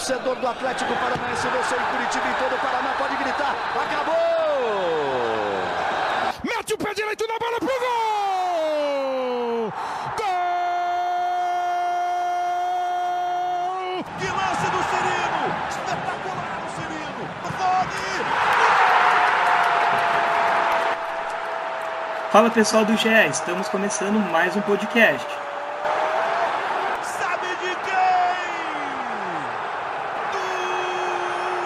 torcedor do Atlético Paranaense venceu em Curitiba e todo o Paraná pode gritar. Acabou! Mete o pé direito na bola pro gol! Gol! Que lance do Cirino! Espetacular o Cirino! Fala pessoal do GE, estamos começando mais um podcast. Sabe de quem? Do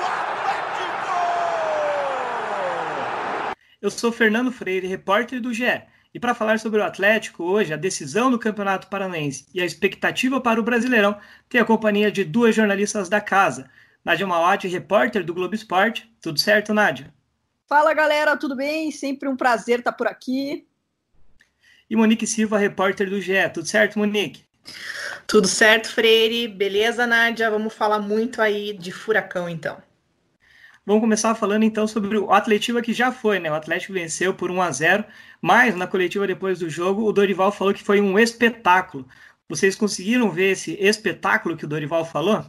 Atlético! Eu sou Fernando Freire, repórter do GE. E para falar sobre o Atlético hoje, a decisão do Campeonato Paranaense e a expectativa para o Brasileirão, tem a companhia de duas jornalistas da casa. Nádia Mauati, repórter do Globo Esporte. Tudo certo, Nádia? Fala galera, tudo bem? Sempre um prazer estar por aqui. E Monique Silva, repórter do GE. Tudo certo, Monique? Tudo certo, Freire. Beleza, Nádia? Vamos falar muito aí de furacão, então. Vamos começar falando então sobre o Atlético que já foi, né? O Atlético venceu por 1 a 0, mas na coletiva depois do jogo, o Dorival falou que foi um espetáculo. Vocês conseguiram ver esse espetáculo que o Dorival falou?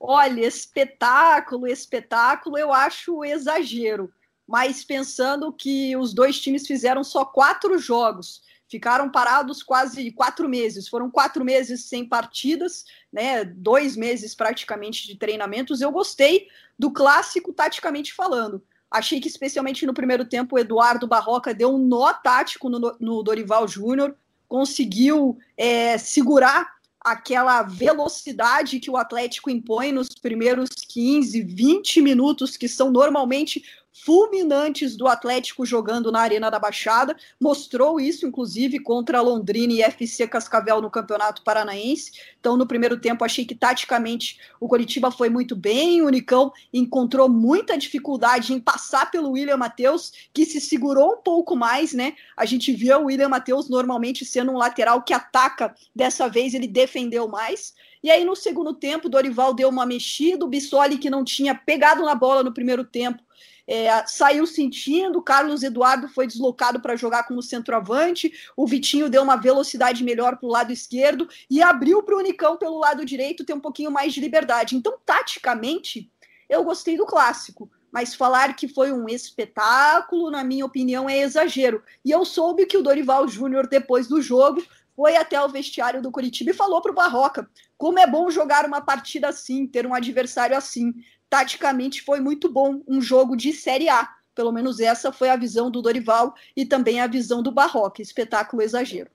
Olha, espetáculo, espetáculo, eu acho exagero. Mas pensando que os dois times fizeram só quatro jogos, ficaram parados quase quatro meses. Foram quatro meses sem partidas, né? Dois meses praticamente de treinamentos. Eu gostei do clássico taticamente falando. Achei que, especialmente no primeiro tempo, o Eduardo Barroca deu um nó tático no, no Dorival Júnior, conseguiu é, segurar aquela velocidade que o Atlético impõe nos primeiros 15, 20 minutos, que são normalmente fulminantes do Atlético jogando na Arena da Baixada. Mostrou isso, inclusive, contra Londrina e FC Cascavel no Campeonato Paranaense. Então, no primeiro tempo, achei que taticamente o Coritiba foi muito bem. O Unicão encontrou muita dificuldade em passar pelo William Matheus, que se segurou um pouco mais, né? A gente via o William Matheus normalmente sendo um lateral que ataca, dessa vez ele defendeu mais. E aí, no segundo tempo, Dorival deu uma mexida, o Bissoli, que não tinha pegado na bola no primeiro tempo, é, saiu sentindo, Carlos Eduardo foi deslocado para jogar como centroavante, o Vitinho deu uma velocidade melhor para o lado esquerdo e abriu para o Unicão pelo lado direito ter um pouquinho mais de liberdade. Então, taticamente, eu gostei do clássico. Mas falar que foi um espetáculo, na minha opinião, é exagero. E eu soube que o Dorival Júnior, depois do jogo, foi até o vestiário do Curitiba e falou para o Barroca como é bom jogar uma partida assim, ter um adversário assim taticamente foi muito bom, um jogo de Série A. Pelo menos essa foi a visão do Dorival e também a visão do Barroca. Espetáculo exagero.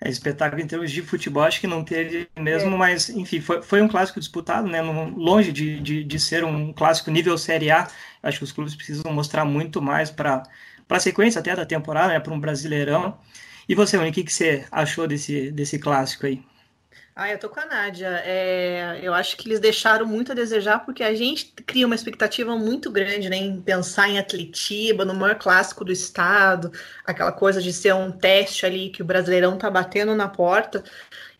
É, espetáculo em termos de futebol, acho que não teve mesmo, é. mas enfim, foi, foi um clássico disputado, né? longe de, de, de, ser um clássico nível Série A. Acho que os clubes precisam mostrar muito mais para a sequência até da temporada, né? Para um brasileirão. E você, Monique, o que, que você achou desse, desse clássico aí? Ah, eu tô com a Nádia. É, eu acho que eles deixaram muito a desejar, porque a gente cria uma expectativa muito grande né, em pensar em Atletiba, no maior clássico do estado, aquela coisa de ser um teste ali que o Brasileirão tá batendo na porta.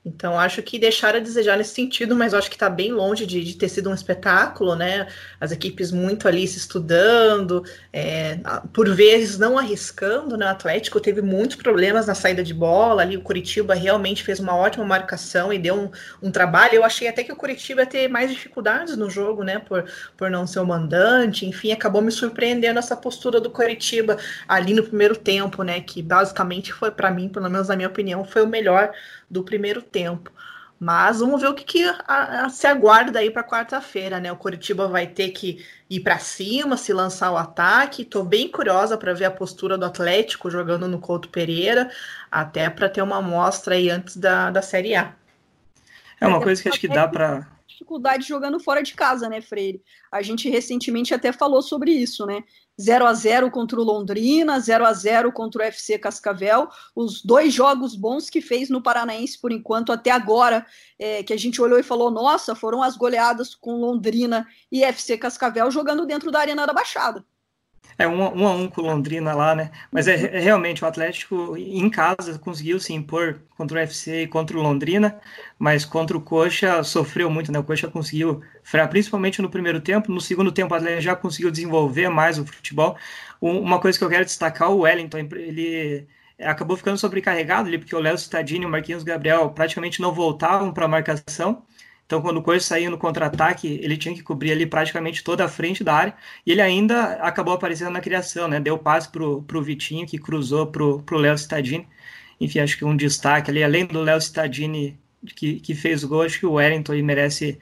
Então, acho que deixaram a desejar nesse sentido, mas acho que está bem longe de, de, ter sido um espetáculo, né? As equipes muito ali se estudando, é, por vezes não arriscando, né? O Atlético teve muitos problemas na saída de bola, ali o Curitiba realmente fez uma ótima marcação e deu um, um trabalho. Eu achei até que o Curitiba ia ter mais dificuldades no jogo, né? Por, por não ser o mandante, enfim, acabou me surpreendendo essa postura do Curitiba ali no primeiro tempo, né? Que basicamente foi, para mim, pelo menos na minha opinião, foi o melhor do primeiro tempo. Mas vamos ver o que, que a, a, se aguarda aí para quarta-feira, né? O Curitiba vai ter que ir para cima, se lançar o ataque. Estou bem curiosa para ver a postura do Atlético jogando no Couto Pereira, até para ter uma amostra aí antes da, da Série A. É uma coisa que acho que dá para dificuldade jogando fora de casa, né, Freire? A gente recentemente até falou sobre isso, né? 0 a 0 contra o Londrina, 0 a 0 contra o FC Cascavel, os dois jogos bons que fez no Paranaense por enquanto até agora, é, que a gente olhou e falou, nossa, foram as goleadas com Londrina e FC Cascavel jogando dentro da Arena da Baixada. É um, um a um com Londrina lá, né? Mas é, é, realmente o Atlético em casa conseguiu se impor contra o UFC e contra o Londrina, mas contra o Coxa sofreu muito, né? O Coxa conseguiu frear, principalmente no primeiro tempo. No segundo tempo, o Atlético já conseguiu desenvolver mais o futebol. Uma coisa que eu quero destacar, o Wellington, ele acabou ficando sobrecarregado ali, porque o Léo Cittadini e o Marquinhos Gabriel praticamente não voltavam para a marcação. Então, quando o Coxa saiu no contra-ataque, ele tinha que cobrir ali praticamente toda a frente da área, e ele ainda acabou aparecendo na criação, né? Deu passe pro, pro Vitinho, que cruzou pro, pro Léo Cittadini. Enfim, acho que um destaque ali, além do Léo Cittadini, que, que fez o gol, acho que o Wellington merece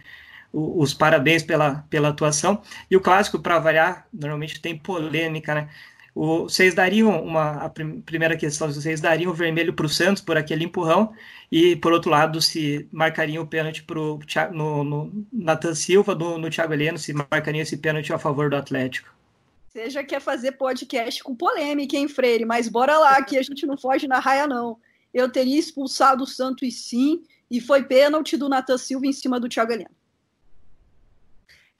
os parabéns pela, pela atuação. E o clássico, para variar, normalmente tem polêmica, né? Vocês dariam uma a prim, primeira questão, vocês dariam o vermelho para o Santos por aquele empurrão e por outro lado se marcariam o pênalti para no, no Nathan Silva no, no Thiago Heleno, se marcariam esse pênalti a favor do Atlético. Você já quer fazer podcast com polêmica, hein, Freire? Mas bora lá, que a gente não foge na raia, não. Eu teria expulsado o Santos sim, e foi pênalti do Nathan Silva em cima do Thiago Heleno.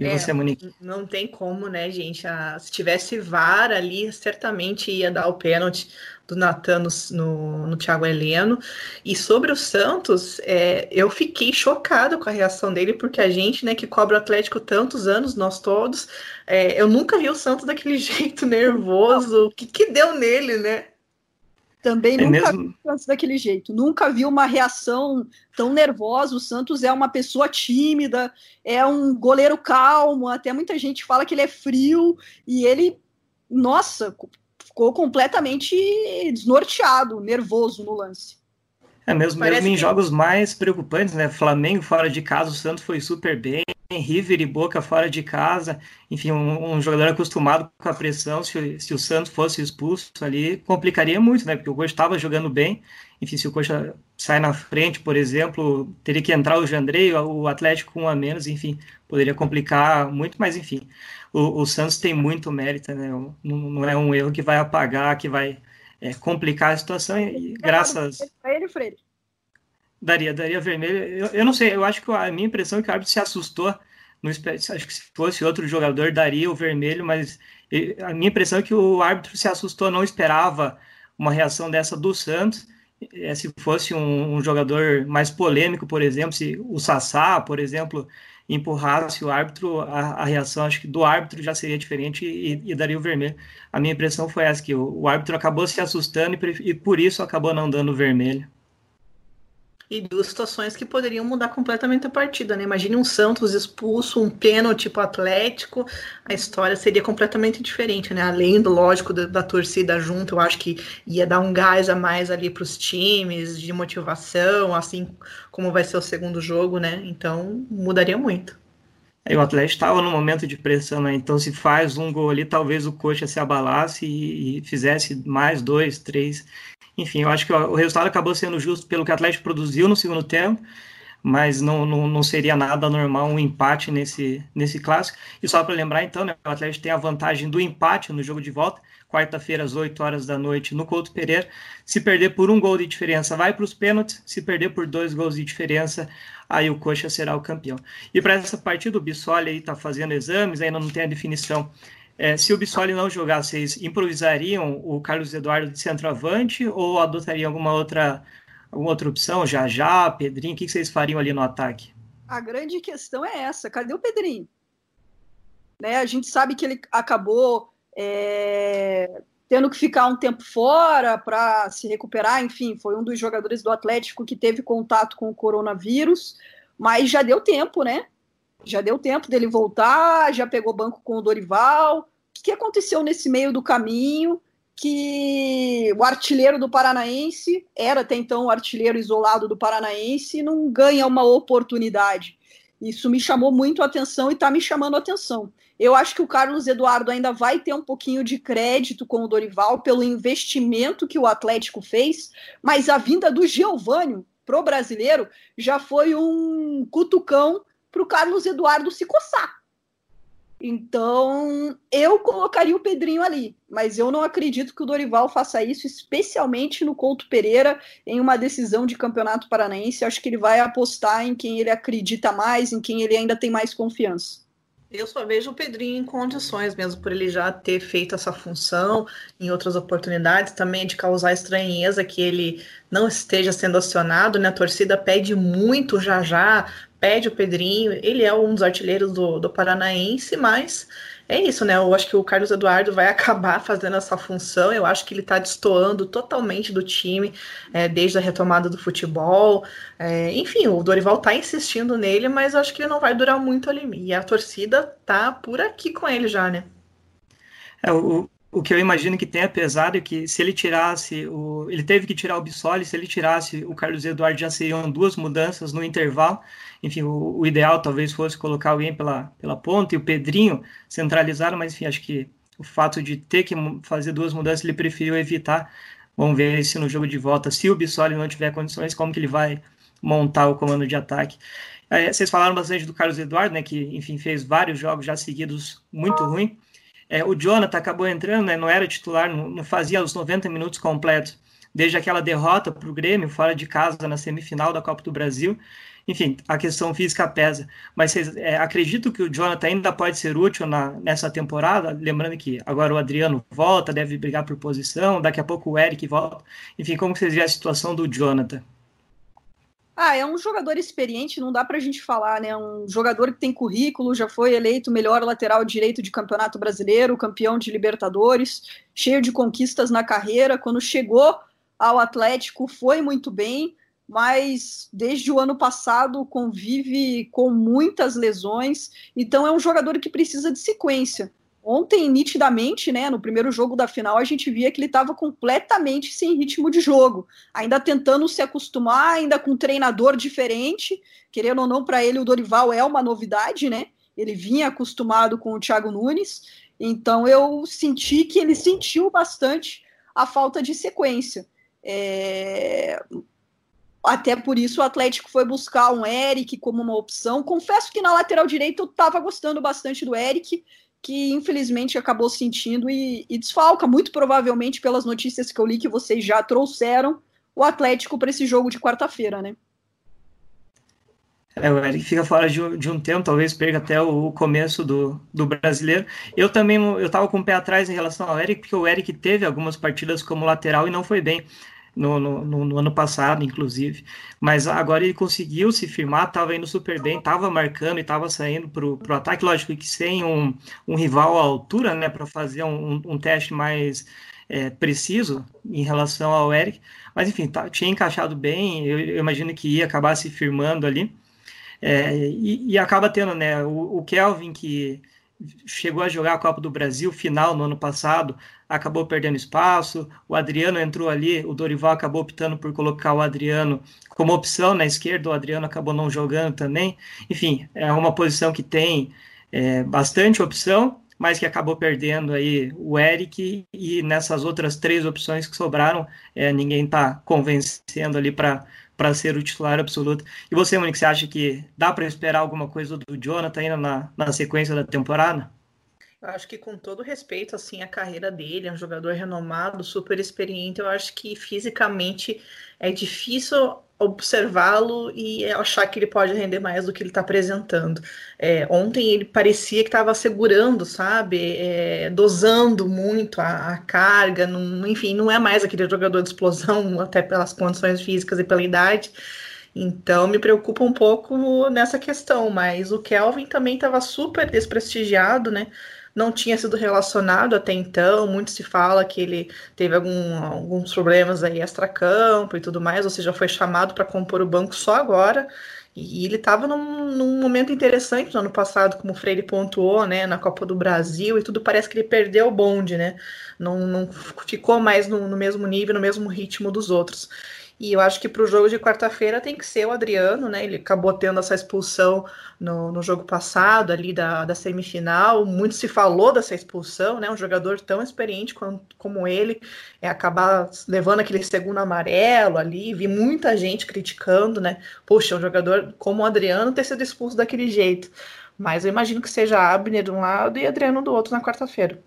E é, você, Monique? Não tem como, né, gente? Ah, se tivesse VAR ali, certamente ia dar o pênalti do Natan no, no, no Thiago Heleno. E sobre o Santos, é, eu fiquei chocado com a reação dele, porque a gente, né, que cobra o Atlético tantos anos, nós todos, é, eu nunca vi o Santos daquele jeito nervoso. O que, que deu nele, né? Também é nunca mesmo? vi o Santos daquele jeito. Nunca vi uma reação tão nervosa. O Santos é uma pessoa tímida, é um goleiro calmo. Até muita gente fala que ele é frio e ele, nossa, ficou completamente desnorteado, nervoso no lance. É mesmo, mesmo em que... jogos mais preocupantes, né? Flamengo fora de casa, o Santos foi super bem. River e Boca fora de casa, enfim, um, um jogador acostumado com a pressão, se, se, o Santos fosse expulso ali, complicaria muito, né? Porque o Coxa estava jogando bem, enfim, se o Coxa sai na frente, por exemplo, teria que entrar o Jandrei, o Atlético com um a menos, enfim, poderia complicar muito, mas enfim, o, o Santos tem muito mérito, né? Não, não, é um erro que vai apagar, que vai é, complicar a situação, e graças... Ele, Freire. Daria, daria vermelho. Eu, eu não sei, eu acho que a minha impressão é que o árbitro se assustou. No, acho que se fosse outro jogador, daria o vermelho, mas a minha impressão é que o árbitro se assustou, não esperava uma reação dessa do Santos. É, se fosse um, um, jogador mais polêmico, por exemplo, se o Sassá, por exemplo, empurrasse o árbitro, a, a reação acho que do árbitro já seria diferente e, e, daria o vermelho. A minha impressão foi essa, que o, o árbitro acabou se assustando e, e por isso acabou não dando o vermelho e duas situações que poderiam mudar completamente a partida, né? Imagine um Santos expulso, um pênalti para Atlético, a história seria completamente diferente, né? Além do lógico da, da, torcida junto, eu acho que ia dar um gás a mais ali para os times de motivação, assim como vai ser o segundo jogo, né? Então mudaria muito. Aí o Atlético estava no momento de pressão, né? Então se faz um gol ali, talvez o coxa se abalasse e, e fizesse mais dois, três. Enfim, eu acho que o resultado acabou sendo justo pelo que o Atlético produziu no segundo tempo, mas não, não, não seria nada normal um empate nesse, nesse clássico. E só para lembrar, então, né, o Atlético tem a vantagem do empate no jogo de volta, quarta-feira às 8 horas da noite no Couto Pereira. Se perder por um gol de diferença, vai para os pênaltis. Se perder por dois gols de diferença, aí o Coxa será o campeão. E para essa partida, o Bissoli está fazendo exames, ainda não tem a definição é, se o Bissoli não jogar, vocês improvisariam o Carlos Eduardo de centroavante ou adotariam alguma outra, alguma outra opção? Já já, Pedrinho, o que vocês fariam ali no ataque? A grande questão é essa: cadê o Pedrinho? Né, a gente sabe que ele acabou é, tendo que ficar um tempo fora para se recuperar. Enfim, foi um dos jogadores do Atlético que teve contato com o coronavírus, mas já deu tempo, né? Já deu tempo dele voltar, já pegou banco com o Dorival. O que aconteceu nesse meio do caminho? Que o artilheiro do Paranaense, era até então o artilheiro isolado do Paranaense, não ganha uma oportunidade. Isso me chamou muito a atenção e está me chamando a atenção. Eu acho que o Carlos Eduardo ainda vai ter um pouquinho de crédito com o Dorival pelo investimento que o Atlético fez, mas a vinda do Geovânio pro brasileiro já foi um cutucão para o Carlos Eduardo se coçar. Então, eu colocaria o Pedrinho ali, mas eu não acredito que o Dorival faça isso, especialmente no Couto Pereira, em uma decisão de campeonato paranaense. Acho que ele vai apostar em quem ele acredita mais, em quem ele ainda tem mais confiança. Eu só vejo o Pedrinho em condições, mesmo por ele já ter feito essa função em outras oportunidades, também de causar estranheza que ele não esteja sendo acionado, né? A torcida pede muito já já, pede o Pedrinho, ele é um dos artilheiros do, do Paranaense, mas é isso, né? Eu acho que o Carlos Eduardo vai acabar fazendo essa função. Eu acho que ele está destoando totalmente do time é, desde a retomada do futebol. É, enfim, o Dorival está insistindo nele, mas eu acho que ele não vai durar muito ali. E a torcida tá por aqui com ele já, né? É, o, o que eu imagino que tenha pesado é que se ele tirasse o. Ele teve que tirar o Bissoli, se ele tirasse o Carlos Eduardo, já seriam duas mudanças no intervalo. Enfim, o, o ideal talvez fosse colocar alguém pela, pela ponta e o Pedrinho centralizado, mas enfim, acho que o fato de ter que fazer duas mudanças ele preferiu evitar. Vamos ver se no jogo de volta, se o Bissoli não tiver condições, como que ele vai montar o comando de ataque. É, vocês falaram bastante do Carlos Eduardo, né, que enfim fez vários jogos já seguidos muito ruim. É, o Jonathan acabou entrando, né, não era titular, não, não, fazia os 90 minutos completos, desde aquela derrota para o Grêmio, fora de casa, na semifinal da Copa do Brasil. Enfim, a questão física pesa. Mas vocês é, acredito que o Jonathan ainda pode ser útil na, nessa temporada, lembrando que agora o Adriano volta, deve brigar por posição, daqui a pouco o Eric volta. Enfim, como vocês veem a situação do Jonathan? Ah, é um jogador experiente, não dá para a gente falar, né? Um jogador que tem currículo, já foi eleito melhor lateral direito de campeonato brasileiro, campeão de Libertadores, cheio de conquistas na carreira. Quando chegou ao Atlético, foi muito bem, mas desde o ano passado convive com muitas lesões, então é um jogador que precisa de sequência. Ontem, nitidamente, né, no primeiro jogo da final, a gente via que ele estava completamente sem ritmo de jogo, ainda tentando se acostumar, ainda com um treinador diferente. Querendo ou não, para ele, o Dorival é uma novidade, né? Ele vinha acostumado com o Thiago Nunes, então eu senti que ele sentiu bastante a falta de sequência. É... Até por isso o Atlético foi buscar um Eric como uma opção. Confesso que na lateral direita eu estava gostando bastante do Eric que infelizmente acabou sentindo e, e desfalca, muito provavelmente pelas notícias que eu li que vocês já trouxeram, o Atlético para esse jogo de quarta-feira, né? É, o Eric fica fora de, de, um tempo, talvez perca até o, começo do, do brasileiro. Eu também eu estava com o pé atrás em relação ao Eric, porque o Eric teve algumas partidas como lateral e não foi bem no, no, no, ano passado, inclusive. Mas agora ele conseguiu se firmar, estava indo super bem, estava marcando e estava saindo para o ataque. Lógico que sem um, um rival à altura, né, para fazer um, um, teste mais é, preciso em relação ao Eric. Mas enfim, tá, tinha encaixado bem, eu, eu, imagino que ia acabar se firmando ali. É, e, e, acaba tendo né, o, o Kelvin, que chegou a jogar a Copa do Brasil final no ano passado, acabou perdendo espaço. O Adriano entrou ali, o Dorival acabou optando por colocar o Adriano como opção na esquerda, o Adriano acabou não jogando também. Enfim, é uma posição que tem é, bastante opção, mas que acabou perdendo aí o Eric e nessas outras três opções que sobraram, é, ninguém está convencendo ali para para ser o titular absoluto. E você, Monique, você acha que dá para esperar alguma coisa do Jonathan ainda na, na sequência da temporada? Eu acho que com todo respeito assim a carreira dele, é um jogador renomado, super experiente, eu acho que fisicamente é difícil observá-lo e achar que ele pode render mais do que ele está apresentando. É, ontem ele parecia que estava segurando, sabe, é, dosando muito a, a carga, não, enfim, não é mais aquele jogador de explosão, até pelas condições físicas e pela idade. Então me preocupa um pouco nessa questão, mas o Kelvin também estava super desprestigiado, né? Não tinha sido relacionado até então. Muito se fala que ele teve algum, alguns problemas aí extracampo e tudo mais, ou seja, foi chamado para compor o banco só agora. E ele estava num, num, momento interessante no ano passado, como o Freire pontuou, né, na Copa do Brasil, e tudo parece que ele perdeu o bonde, né? Não, não ficou mais no, no mesmo nível, no mesmo ritmo dos outros. E eu acho que para o jogo de quarta-feira tem que ser o Adriano, né? Ele acabou tendo essa expulsão no, no jogo passado, ali da, da semifinal. Muito se falou dessa expulsão, né? Um jogador tão experiente como, como ele é acabar levando aquele segundo amarelo ali. Vi muita gente criticando, né? Poxa, um jogador como o Adriano ter sido expulso daquele jeito. Mas eu imagino que seja Abner de um lado e Adriano do outro na quarta-feira.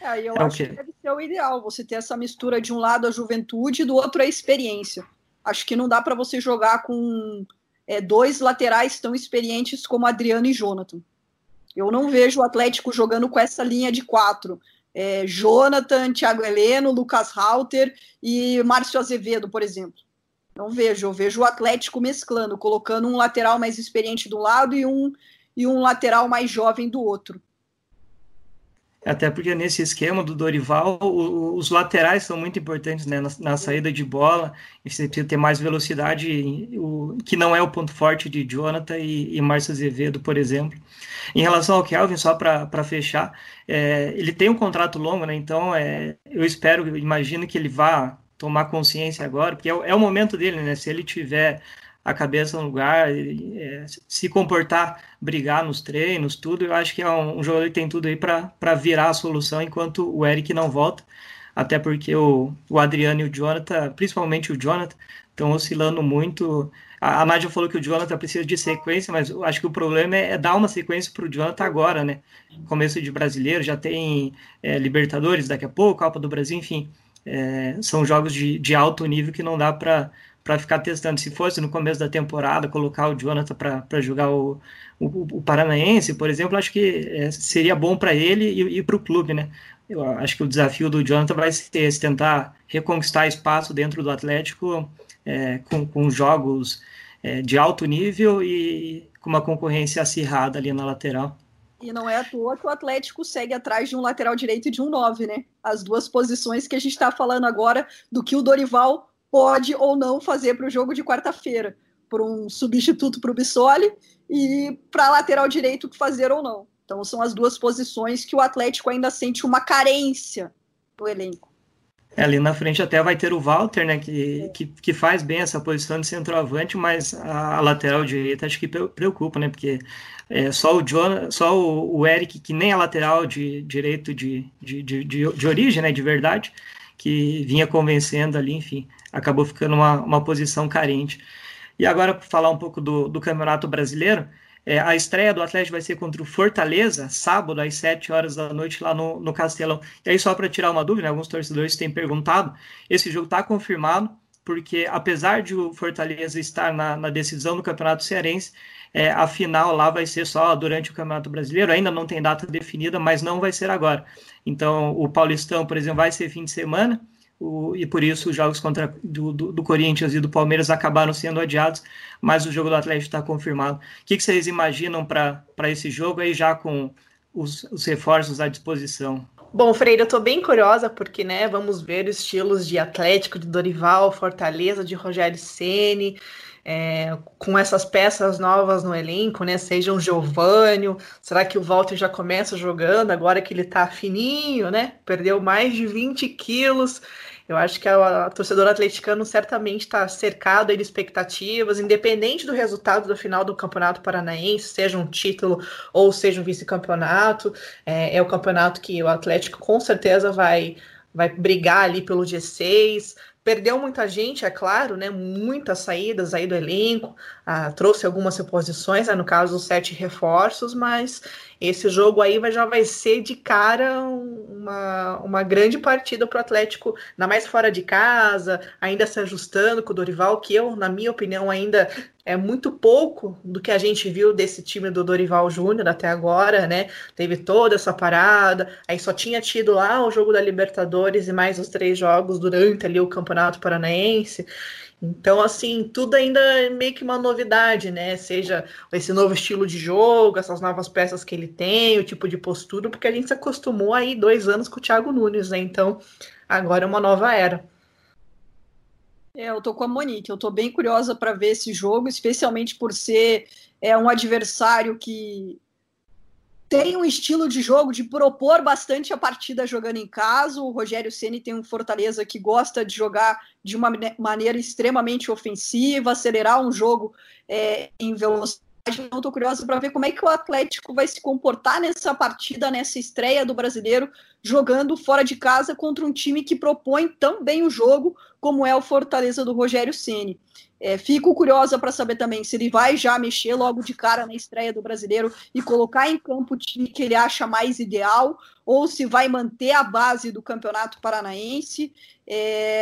É, eu é acho que deve ser o ideal, você ter essa mistura de um lado a juventude e do outro a experiência. Acho que não dá para você jogar com é, dois laterais tão experientes como Adriano e Jonathan. Eu não vejo o Atlético jogando com essa linha de quatro. É, Jonathan, Thiago Heleno, Lucas Halter e Márcio Azevedo, por exemplo. Não vejo, eu vejo o Atlético mesclando, colocando um lateral mais experiente do lado e um, e um lateral mais jovem do outro. Até porque nesse esquema do Dorival, o, os laterais são muito importantes né, na, na, saída de bola, e você precisa ter mais velocidade, o, que não é o ponto forte de Jonathan e, e Márcio Azevedo, por exemplo. Em relação ao Kelvin, só para fechar, é, ele tem um contrato longo, né, então é, eu espero, eu imagino que ele vá tomar consciência agora, porque é, é o momento dele, né, se ele tiver a cabeça no lugar, é, se comportar, brigar nos treinos, tudo. Eu acho que é um, um jogador que tem tudo aí para virar a solução enquanto o Eric não volta. Até porque o, o Adriano e o Jonathan, principalmente o Jonathan, estão oscilando muito. A, a Nádia falou que o Jonathan precisa de sequência, mas acho que o problema é, é dar uma sequência para o Jonathan agora, né? Começo de brasileiro, já tem é, Libertadores daqui a pouco, Copa do Brasil, enfim. É, são jogos de, de alto nível que não dá para para ficar testando. Se fosse no começo da temporada, colocar o Jonathan para jogar o, o, o, Paranaense, por exemplo, acho que é, seria bom para ele e, e para o clube, né? Eu acho que o desafio do Jonathan vai ser esse, tentar reconquistar espaço dentro do Atlético é, com, com jogos é, de alto nível e com uma concorrência acirrada ali na lateral. E não é à toa que o Atlético segue atrás de um lateral direito e de um 9, né? As duas posições que a gente está falando agora do que o Dorival pode ou não fazer para o jogo de quarta-feira, por um substituto para o Bissoli e para lateral direito que fazer ou não. Então são as duas posições que o Atlético ainda sente uma carência no elenco. É, ali na frente até vai ter o Walter, né, que, que, que, faz bem essa posição de centroavante, mas a, a lateral direita acho que preocupa, né, porque é, só o John, só o, o, Eric, que nem a lateral de direito de, de, de, de, de origem, né, de verdade, que vinha convencendo ali, enfim, acabou ficando uma, uma posição carente. E agora, para falar um pouco do, do Campeonato Brasileiro, é, a estreia do Atlético vai ser contra o Fortaleza, sábado, às 7 horas da noite, lá no, no Castelão. E aí, só para tirar uma dúvida, né, alguns torcedores têm perguntado, esse jogo está confirmado, porque apesar de o Fortaleza estar na, na decisão do Campeonato Cearense, é, a final lá vai ser só durante o Campeonato Brasileiro, ainda não tem data definida, mas não vai ser agora. Então, o Paulistão, por exemplo, vai ser fim de semana, o, e por isso os jogos contra do, do, do, Corinthians e do Palmeiras acabaram sendo adiados, mas o jogo do Atlético está confirmado. O que, que vocês imaginam para esse jogo aí já com os, os reforços à disposição? Bom, Freire, eu estou bem curiosa porque, né, vamos ver os estilos de Atlético, de Dorival, Fortaleza, de Rogério Ceni, é, com essas peças novas no elenco, né? Seja um Giovânio, será que o Walter já começa jogando agora que ele está fininho, né? Perdeu mais de 20 quilos. Eu acho que a, a torcedor atleticano certamente está cercado de expectativas, independente do resultado do final do Campeonato Paranaense, seja um título ou seja um vice-campeonato. É, é o campeonato que o Atlético com certeza vai vai brigar ali pelo G6, Perdeu muita gente, é claro, né? Muitas saídas aí do elenco, ah, trouxe algumas reposições, né? no caso, sete reforços, mas esse jogo aí vai, já vai ser de cara uma, uma grande partida para o Atlético, na mais fora de casa, ainda se ajustando com o Dorival, que eu, na minha opinião, ainda é muito pouco do que a gente viu desse time do Dorival Júnior até agora, né? Teve toda essa parada, aí só tinha tido lá o jogo da Libertadores e mais os três jogos durante ali o Campeonato Paranaense. Então, assim, tudo ainda é meio que uma novidade, né? Seja esse novo estilo de jogo, essas novas peças que ele tem, o tipo de postura, porque a gente se acostumou aí dois anos com o Thiago Nunes, né? Então, agora é uma nova era. É, eu tô com a Monique, eu tô bem curiosa para ver esse jogo, especialmente por ser é, um adversário que tem um estilo de jogo de propor bastante a partida jogando em casa. O Rogério Ceni tem um Fortaleza que gosta de jogar de uma maneira extremamente ofensiva, acelerar um jogo é, em velocidade eu estou curiosa para ver como é que o Atlético vai se comportar nessa partida, nessa estreia do brasileiro, jogando fora de casa contra um time que propõe tão bem o jogo como é o Fortaleza do Rogério Ceni. É, fico curiosa para saber também se ele vai já mexer logo de cara na estreia do brasileiro e colocar em campo o time que ele acha mais ideal, ou se vai manter a base do Campeonato Paranaense.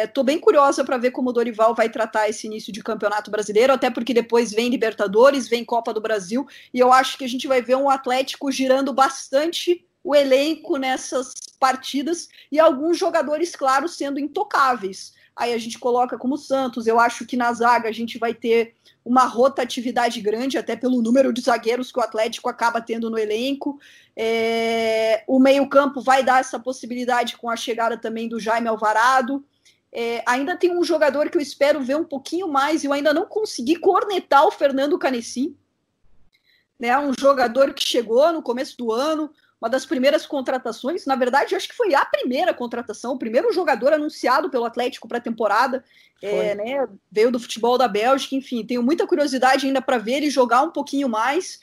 Estou é, bem curiosa para ver como o Dorival vai tratar esse início de Campeonato Brasileiro, até porque depois vem Libertadores, vem Copa do Brasil, e eu acho que a gente vai ver um Atlético girando bastante o elenco nessas partidas e alguns jogadores, claro, sendo intocáveis aí a gente coloca como Santos. Eu acho que na zaga a gente vai ter uma rotatividade grande, até pelo número de zagueiros que o Atlético acaba tendo no elenco. É, o meio-campo vai dar essa possibilidade com a chegada também do Jaime Alvarado. É, ainda tem um jogador que eu espero ver um pouquinho mais, e eu ainda não consegui cornetar o Fernando Canessim. Né, um jogador que chegou no começo do ano, uma das primeiras contratações, na verdade, acho que foi a primeira contratação, o primeiro jogador anunciado pelo Atlético para a temporada, é, né, veio do futebol da Bélgica, enfim, tenho muita curiosidade ainda para ver ele jogar um pouquinho mais.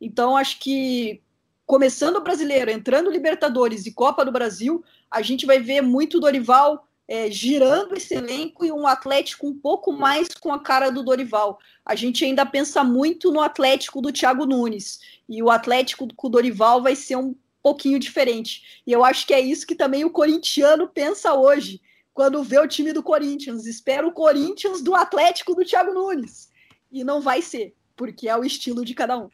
Então, acho que começando o brasileiro, entrando Libertadores e Copa do Brasil, a gente vai ver muito Dorival é, girando esse elenco e um Atlético um pouco mais com a cara do Dorival. A gente ainda pensa muito no Atlético do Thiago Nunes e o Atlético com o Dorival vai ser um pouquinho diferente. E eu acho que é isso que também o corintiano pensa hoje, quando vê o time do Corinthians. Espera o Corinthians do Atlético do Thiago Nunes. E não vai ser, porque é o estilo de cada um.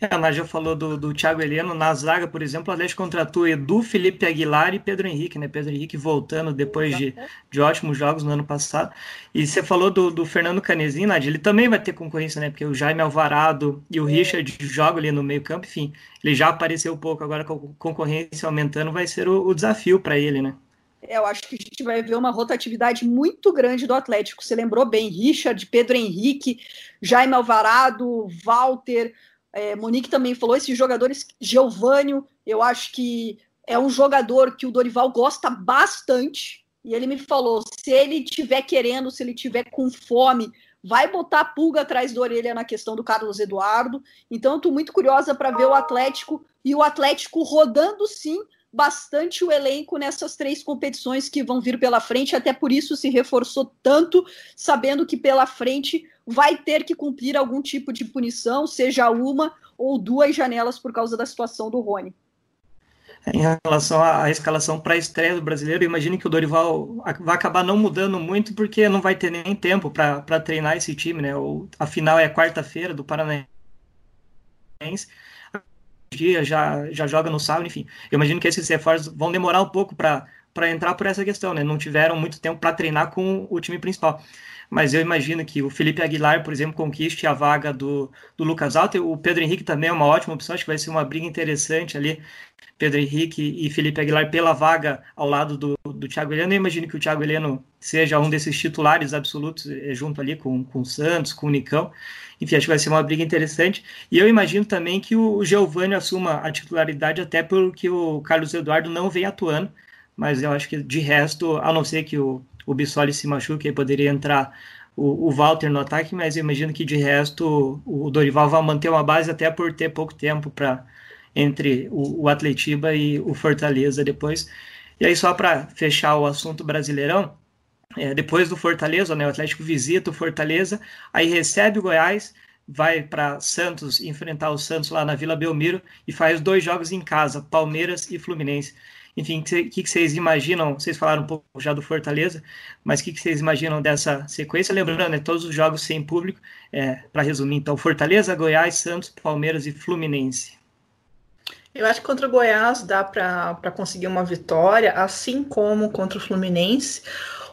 É, a Nádia falou do, do Thiago Heleno. Na zaga, por exemplo, o Atlético contratou Edu, Felipe Aguilar e Pedro Henrique, né? Pedro Henrique voltando depois de, de ótimos jogos no ano passado. E você falou do, do Fernando Canezinho, Nádia, ele também vai ter concorrência, né? Porque o Jaime Alvarado e o é. Richard jogam ali no meio campo, enfim. Ele já apareceu pouco, agora com a concorrência aumentando, vai ser o, o desafio para ele, né? É, eu acho que a gente vai ver uma rotatividade muito grande do Atlético. Você lembrou bem, Richard, Pedro Henrique, Jaime Alvarado, Walter, é, Monique também falou, esses jogadores, Geovânio, eu acho que é um jogador que o Dorival gosta bastante, e ele me falou, se ele tiver querendo, se ele tiver com fome, vai botar pulga atrás da orelha na questão do Carlos Eduardo. Então, estou muito curiosa para ver o Atlético e o Atlético rodando sim bastante o elenco nessas três competições que vão vir pela frente, até por isso se reforçou tanto, sabendo que pela frente vai ter que cumprir algum tipo de punição, seja uma ou duas janelas por causa da situação do Rony. Em relação à escalação para a estreia do brasileiro, imagine que o Dorival vai acabar não mudando muito, porque não vai ter nem tempo para treinar esse time, né? A final é quarta-feira do Paranaense dia, já, já joga no sábado, enfim. Eu imagino que esses reforços vão demorar um pouco para entrar por essa questão, né? Não tiveram muito tempo para treinar com o time principal mas eu imagino que o Felipe Aguilar, por exemplo, conquiste a vaga do, do Lucas Alto. O Pedro Henrique também é uma ótima opção, acho que vai ser uma briga interessante ali. Pedro Henrique e Felipe Aguilar pela vaga ao lado do, do Thiago Heleno. Eu imagino que o Thiago Heleno seja um desses titulares absolutos, eh, junto ali com, com o Santos, com o Nicão. Enfim, acho que vai ser uma briga interessante. E eu imagino também que o Giovanni assuma a titularidade, até porque o Carlos Eduardo não vem atuando. Mas eu acho que de resto, a não ser que o o Bissoli se machuca e poderia entrar o, o Walter no ataque, mas eu imagino que de resto o, o Dorival vai manter uma base até por ter pouco tempo para entre o, o Atletiba e o Fortaleza depois. E aí, só para fechar o assunto brasileirão, é, depois do Fortaleza, né, o Atlético visita o Fortaleza, aí recebe o Goiás, vai para Santos enfrentar o Santos lá na Vila Belmiro e faz dois jogos em casa, Palmeiras e Fluminense. Enfim, o que, que, vocês imaginam? Vocês falaram um pouco já do Fortaleza, mas o que, que vocês imaginam dessa sequência? Lembrando, né, todos os jogos sem público, é, para resumir, então, Fortaleza, Goiás, Santos, Palmeiras e Fluminense. Eu acho que contra o Goiás dá para conseguir uma vitória, assim como contra o Fluminense.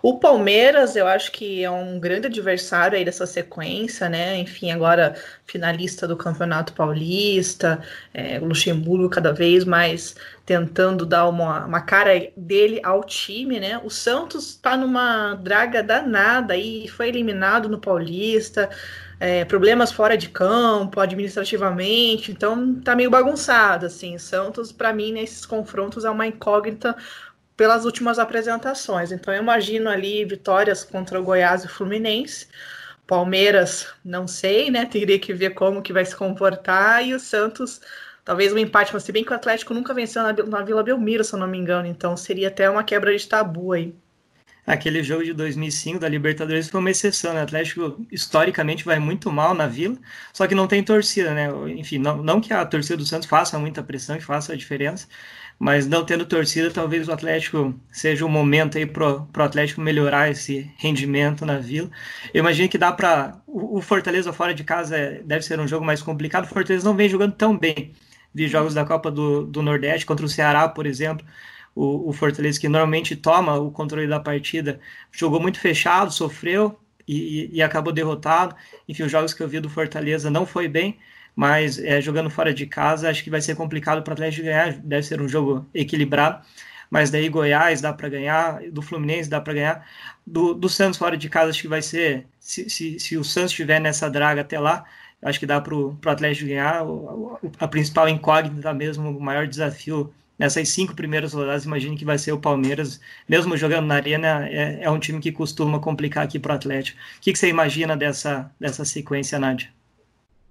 O Palmeiras, eu acho que é um grande adversário aí dessa sequência, né? Enfim, agora finalista do Campeonato Paulista, é, o Luxemburgo cada vez mais tentando dar uma, uma cara dele ao time, né? O Santos está numa draga danada e foi eliminado no Paulista. É, problemas fora de campo, administrativamente, então tá meio bagunçado, assim. Santos, para mim, nesses confrontos é uma incógnita pelas últimas apresentações. Então eu imagino ali vitórias contra o Goiás e o Fluminense. Palmeiras, não sei, né? Teria que ver como que vai se comportar. E o Santos, talvez um empate, mas se bem que o Atlético nunca venceu na, na Vila Belmiro, se eu não me engano. Então seria até uma quebra de tabu aí. Aquele jogo de 2005 da Libertadores foi uma exceção, né? O Atlético historicamente vai muito mal na Vila, só que não tem torcida, né? Enfim, não, não que a torcida do Santos faça muita pressão, que faça a diferença, mas não tendo torcida, talvez o Atlético seja um momento aí pro, pro Atlético melhorar esse rendimento na Vila. Eu imagino que dá para o, o, Fortaleza fora de casa é, deve ser um jogo mais complicado. O Fortaleza não vem jogando tão bem. Vi jogos da Copa do, do Nordeste contra o Ceará, por exemplo. O, o Fortaleza, que normalmente toma o controle da partida, jogou muito fechado, sofreu e, e, acabou derrotado. Enfim, os jogos que eu vi do Fortaleza não foi bem, mas é, jogando fora de casa, acho que vai ser complicado para o Atlético ganhar. Deve ser um jogo equilibrado, mas daí Goiás dá para ganhar, do Fluminense dá para ganhar. Do, do Santos fora de casa, acho que vai ser. Se, se, se o Santos estiver nessa draga até lá, acho que dá para o Atlético ganhar. O, a principal incógnita mesmo, o maior desafio nessas cinco primeiras rodadas, imagine que vai ser o Palmeiras, mesmo jogando na Arena, é, é um time que costuma complicar aqui para o Atlético. O que, que, você imagina dessa, dessa sequência, Nádia?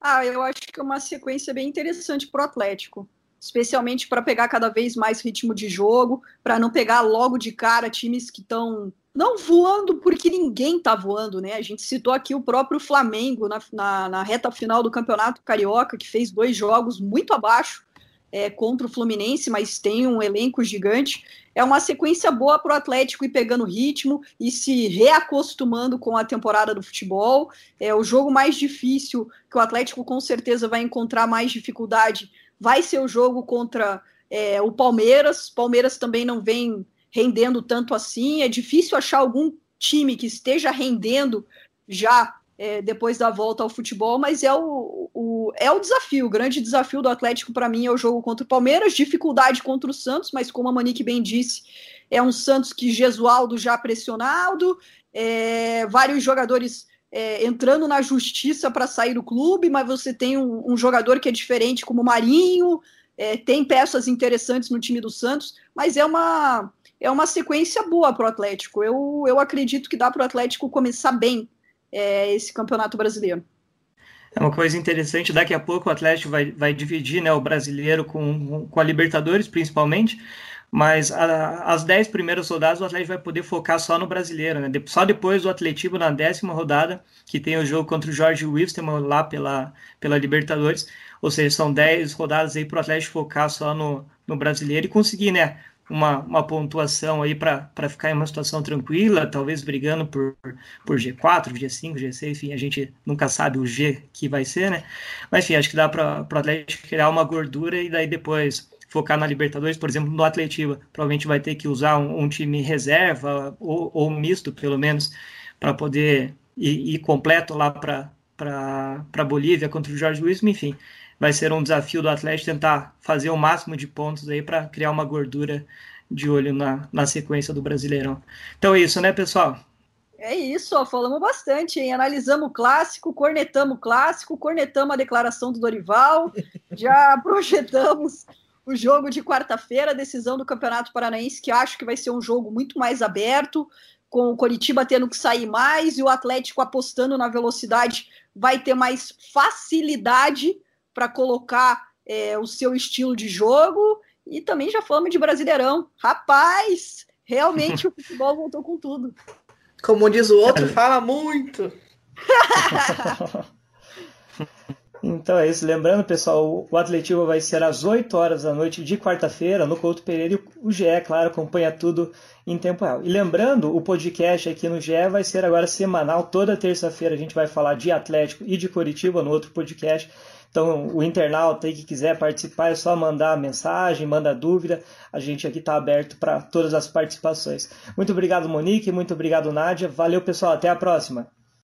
Ah, eu acho que é uma sequência bem interessante para o Atlético, especialmente para pegar cada vez mais ritmo de jogo, para não pegar logo de cara times que estão não voando porque ninguém está voando, né? A gente citou aqui o próprio Flamengo na, na, na reta final do Campeonato Carioca, que fez dois jogos muito abaixo é, contra o Fluminense, mas tem um elenco gigante. É uma sequência boa para o Atlético ir pegando ritmo e se reacostumando com a temporada do futebol. É o jogo mais difícil que o Atlético com certeza vai encontrar mais dificuldade. Vai ser o jogo contra é, o Palmeiras. Palmeiras também não vem rendendo tanto assim. É difícil achar algum time que esteja rendendo já é, depois da volta ao futebol, mas é o, o, é o desafio, o grande desafio do Atlético para mim é o jogo contra o Palmeiras, dificuldade contra o Santos, mas como a Manique bem disse, é um Santos que Gesualdo já pressionado, é, vários jogadores é, entrando na justiça para sair do clube, mas você tem um, um, jogador que é diferente como o Marinho, é, tem peças interessantes no time do Santos, mas é uma é uma sequência boa para o Atlético. Eu, eu acredito que dá para o Atlético começar bem é, esse campeonato brasileiro. É uma coisa interessante, daqui a pouco o Atlético vai, vai dividir né, o brasileiro com, com a Libertadores, principalmente, mas a, as dez primeiras rodadas o Atlético vai poder focar só no brasileiro, né? Só depois do Atletivo na décima rodada, que tem o jogo contra o Jorge Wilstermann lá pela, pela Libertadores, ou seja, são dez rodadas aí para o Atlético focar só no, no brasileiro e conseguir, né? Uma, uma pontuação aí para ficar em uma situação tranquila, talvez brigando por, por G4, G5, G6, enfim, a gente nunca sabe o G que vai ser, né? Mas enfim, acho que dá para o Atlético criar uma gordura e daí depois focar na Libertadores, por exemplo, no Atlético, provavelmente vai ter que usar um, um time reserva ou, ou misto, pelo menos, para poder ir, ir, completo lá para Bolívia contra o Jorge Luiz, enfim vai ser um desafio do Atlético tentar fazer o máximo de pontos aí para criar uma gordura de olho na, na sequência do Brasileirão. Então é isso, né, pessoal? É isso, ó, falamos bastante, hein? Analisamos o clássico, cornetamos o clássico, cornetamos a declaração do Dorival, já projetamos o jogo de quarta-feira, decisão do Campeonato Paranaense, que acho que vai ser um jogo muito mais aberto, com o Coritiba tendo que sair mais e o Atlético apostando na velocidade vai ter mais facilidade para colocar é, o seu estilo de jogo e também já falamos de Brasileirão. Rapaz, realmente o futebol voltou com tudo. Como diz o outro, fala muito. Então é isso. Lembrando, pessoal, o Atletivo vai ser às 8 horas da noite de quarta-feira no Couto Pereira e o GE, claro, acompanha tudo em tempo real. E lembrando, o podcast aqui no GE vai ser agora semanal. Toda terça-feira a gente vai falar de Atlético e de Curitiba no outro podcast. Então, o internauta aí que quiser participar é só mandar mensagem, manda dúvida. A gente aqui está aberto para todas as participações. Muito obrigado, Monique. Muito obrigado, Nádia. Valeu, pessoal. Até a próxima.